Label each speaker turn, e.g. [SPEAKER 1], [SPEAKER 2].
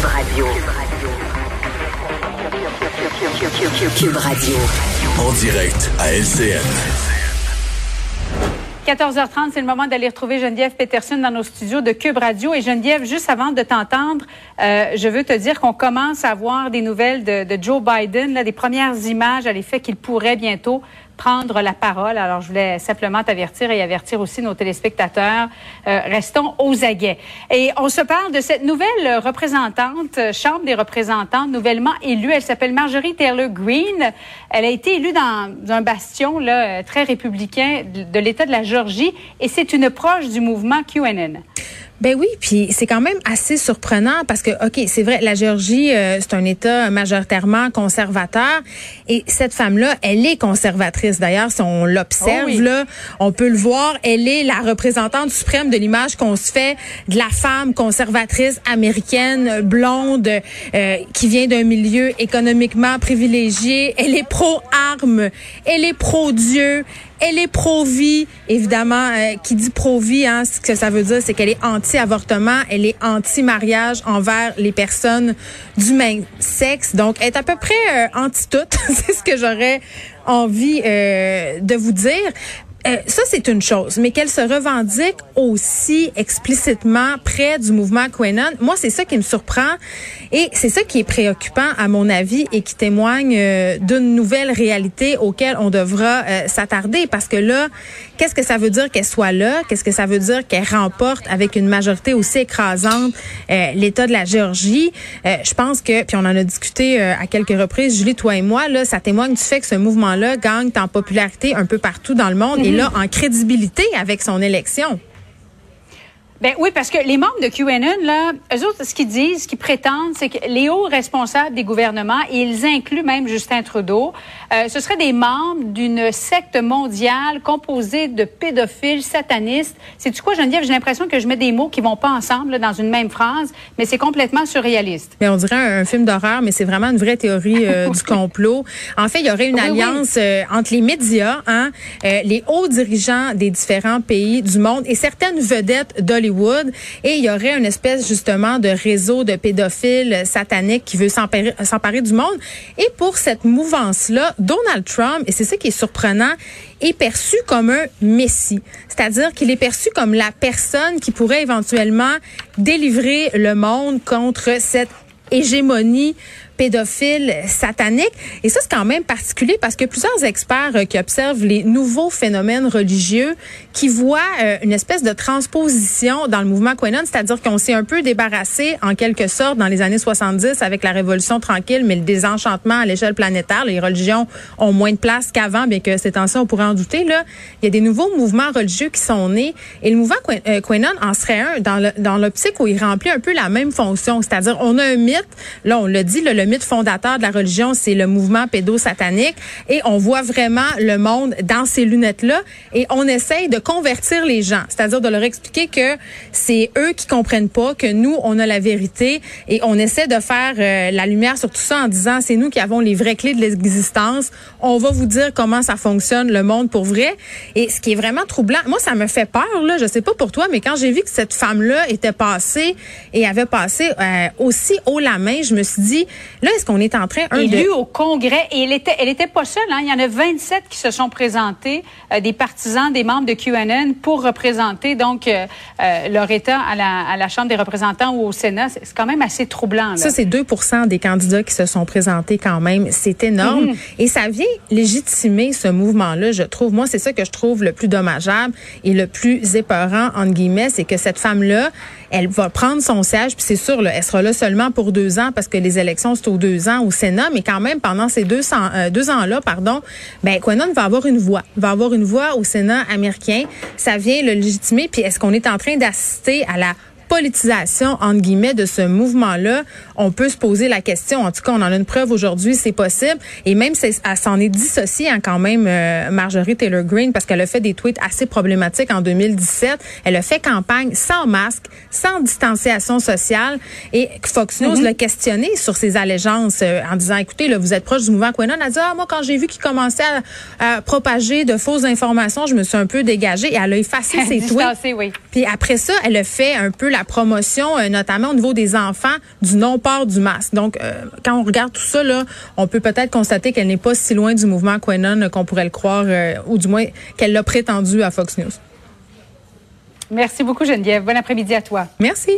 [SPEAKER 1] Cube Radio. Cube Radio.
[SPEAKER 2] En direct à LCN.
[SPEAKER 3] 14h30, c'est le moment d'aller retrouver Geneviève Peterson dans nos studios de Cube Radio. Et Geneviève, juste avant de t'entendre, euh, je veux te dire qu'on commence à voir des nouvelles de, de Joe Biden, là, des premières images à l'effet qu'il pourrait bientôt prendre la parole. Alors, je voulais simplement t'avertir et avertir aussi nos téléspectateurs. Euh, restons aux aguets. Et on se parle de cette nouvelle représentante, euh, Chambre des représentants, nouvellement élue. Elle s'appelle Marjorie Taylor Greene. Elle a été élue dans un bastion là, euh, très républicain de l'État de la Georgie et c'est une proche du mouvement QAnon.
[SPEAKER 4] Ben oui, puis c'est quand même assez surprenant parce que, OK, c'est vrai, la Géorgie, euh, c'est un État majoritairement conservateur et cette femme-là, elle est conservatrice. D'ailleurs, si on l'observe,
[SPEAKER 3] Oh oui.
[SPEAKER 4] là, on peut le voir, elle est la représentante suprême de l'image qu'on se fait de la femme conservatrice américaine, blonde, euh, qui vient d'un milieu économiquement privilégié. Elle est pro-armes, elle est pro-Dieu, elle est pro-vie, évidemment. euh, qui dit pro-vie, hein, ce que ça veut dire, c'est qu'elle est anti-avortement, elle est anti-mariage envers les personnes du même sexe. Donc, elle est à peu près euh, anti-tout. c'est ce que j'aurais envie euh, de vous dire. Euh, ça, c'est une chose, mais qu'elle se revendique aussi explicitement près du mouvement QAnon. Moi, c'est ça qui me surprend et c'est ça qui est préoccupant, à mon avis, et qui témoigne euh, d'une nouvelle réalité auquel on devra euh, s'attarder. Parce que là, qu'est-ce que ça veut dire qu'elle soit là? Qu'est-ce que ça veut dire qu'elle remporte avec une majorité aussi écrasante euh, l'État de la Géorgie? Je pense que, puis on en a discuté à quelques reprises, Julie, toi et moi, là, ça témoigne du fait que ce mouvement-là gagne en popularité un peu partout dans le monde là, en crédibilité avec son élection.
[SPEAKER 3] Ben oui, parce que les membres de QAnon, là, eux autres, ce qu'ils disent, ce qu'ils prétendent, c'est que les hauts responsables des gouvernements, et ils incluent même Justin Trudeau, euh, ce seraient des membres d'une secte mondiale composée de pédophiles satanistes. C'est tu quoi, Geneviève? J'ai l'impression que je mets des mots qui vont pas ensemble là, dans une même phrase, mais c'est complètement surréaliste.
[SPEAKER 4] Mais on dirait un, un film d'horreur, mais c'est vraiment une vraie théorie euh, du complot. En fait, il y aurait une
[SPEAKER 3] Oui, oui.
[SPEAKER 4] alliance euh, entre les médias, hein, les hauts dirigeants des différents pays du monde et certaines vedettes d'Hollywood. Et il y aurait une espèce justement de réseau de pédophiles sataniques qui veut s'emparer du monde. Et pour cette mouvance-là, Donald Trump, et c'est ça qui est surprenant, est perçu comme un messie. C'est-à-dire qu'il est perçu comme la personne qui pourrait éventuellement délivrer le monde contre cette hégémonie pédophile satanique. Et ça, c'est quand même particulier parce que plusieurs experts euh, qui observent les nouveaux phénomènes religieux qui voient euh, une espèce de transposition dans le mouvement QAnon, c'est-à-dire qu'on s'est un peu débarrassé en quelque sorte dans les années 70 avec la révolution tranquille, mais le désenchantement à l'échelle planétaire. Les religions ont moins de place qu'avant, bien que ces temps-ci, on pourrait en douter. Là, il y a des nouveaux mouvements religieux qui sont nés et le mouvement Qu- euh, en serait un dans l'optique où il remplit un peu la même fonction, c'est-à-dire on a un mythe, là on l'a dit, là, le mythe fondateur de la religion, c'est le mouvement pédosatanique. Et on voit vraiment le monde dans ces lunettes-là. Et on essaye de convertir les gens, c'est-à-dire de leur expliquer que c'est eux qui comprennent pas, que nous, on a la vérité. Et on essaie de faire euh, la lumière sur tout ça en disant c'est nous qui avons les vraies clés de l'existence. On va vous dire comment ça fonctionne le monde pour vrai. Et ce qui est vraiment troublant, moi ça me fait peur là, je sais pas pour toi, mais quand j'ai vu que cette femme-là était passée et avait passé euh, aussi haut la main, je me suis dit là est-ce qu'on est en train un de
[SPEAKER 3] Élue au Congrès, et elle était, elle était pas seule. Hein. Il y en a 27 qui se sont présentés, euh, des partisans, des membres de QAnon, pour représenter donc euh, euh, leur État à la, à la Chambre des représentants ou au Sénat. C'est quand même assez troublant. Là.
[SPEAKER 4] Ça, c'est 2 des candidats qui se sont présentés quand même. C'est énorme.
[SPEAKER 3] Mhm.
[SPEAKER 4] Et ça vient légitimer ce mouvement-là, je trouve. Moi, c'est ça que je trouve le plus dommageable et le plus épeurant, entre guillemets, c'est que cette femme-là, elle va prendre son siège, puis c'est sûr, là, elle sera là seulement pour deux ans parce que les élections, c'est aux deux ans au Sénat, mais quand même, pendant ces deux, euh, deux ans-là, pardon, ben, Quanon va avoir une voix. Va avoir une voix au Sénat américain. Ça vient le légitimer. Puis est-ce qu'on est en train d'assister à la politisation, entre guillemets, de ce mouvement-là, on peut se poser la question. En tout cas, on en a une preuve aujourd'hui, c'est possible. Et même, elle s'en est dissociée hein, quand même, euh, Marjorie Taylor Greene, parce qu'elle a fait des tweets assez problématiques en 2017. Elle a fait campagne sans masque, sans distanciation sociale. Et Fox News l'a questionné sur ses allégeances euh, en disant, écoutez, là, vous êtes proche du mouvement Quenon. Elle a dit, ah, moi, quand j'ai vu qu'il commençait à, à propager de fausses informations, je me suis un peu dégagée. Et elle a effacé ses tweets.
[SPEAKER 3] Oui.
[SPEAKER 4] Puis après ça, elle a fait un peu la la promotion, euh, notamment au niveau des enfants, du non-port du masque. Donc, euh, quand on regarde tout ça, là, on peut peut-être constater qu'elle n'est pas si loin du mouvement Quenon qu'on pourrait le croire, ou du moins qu'elle l'a prétendu à Fox News.
[SPEAKER 3] Merci beaucoup, Geneviève. Bon après-midi à toi.
[SPEAKER 4] Merci.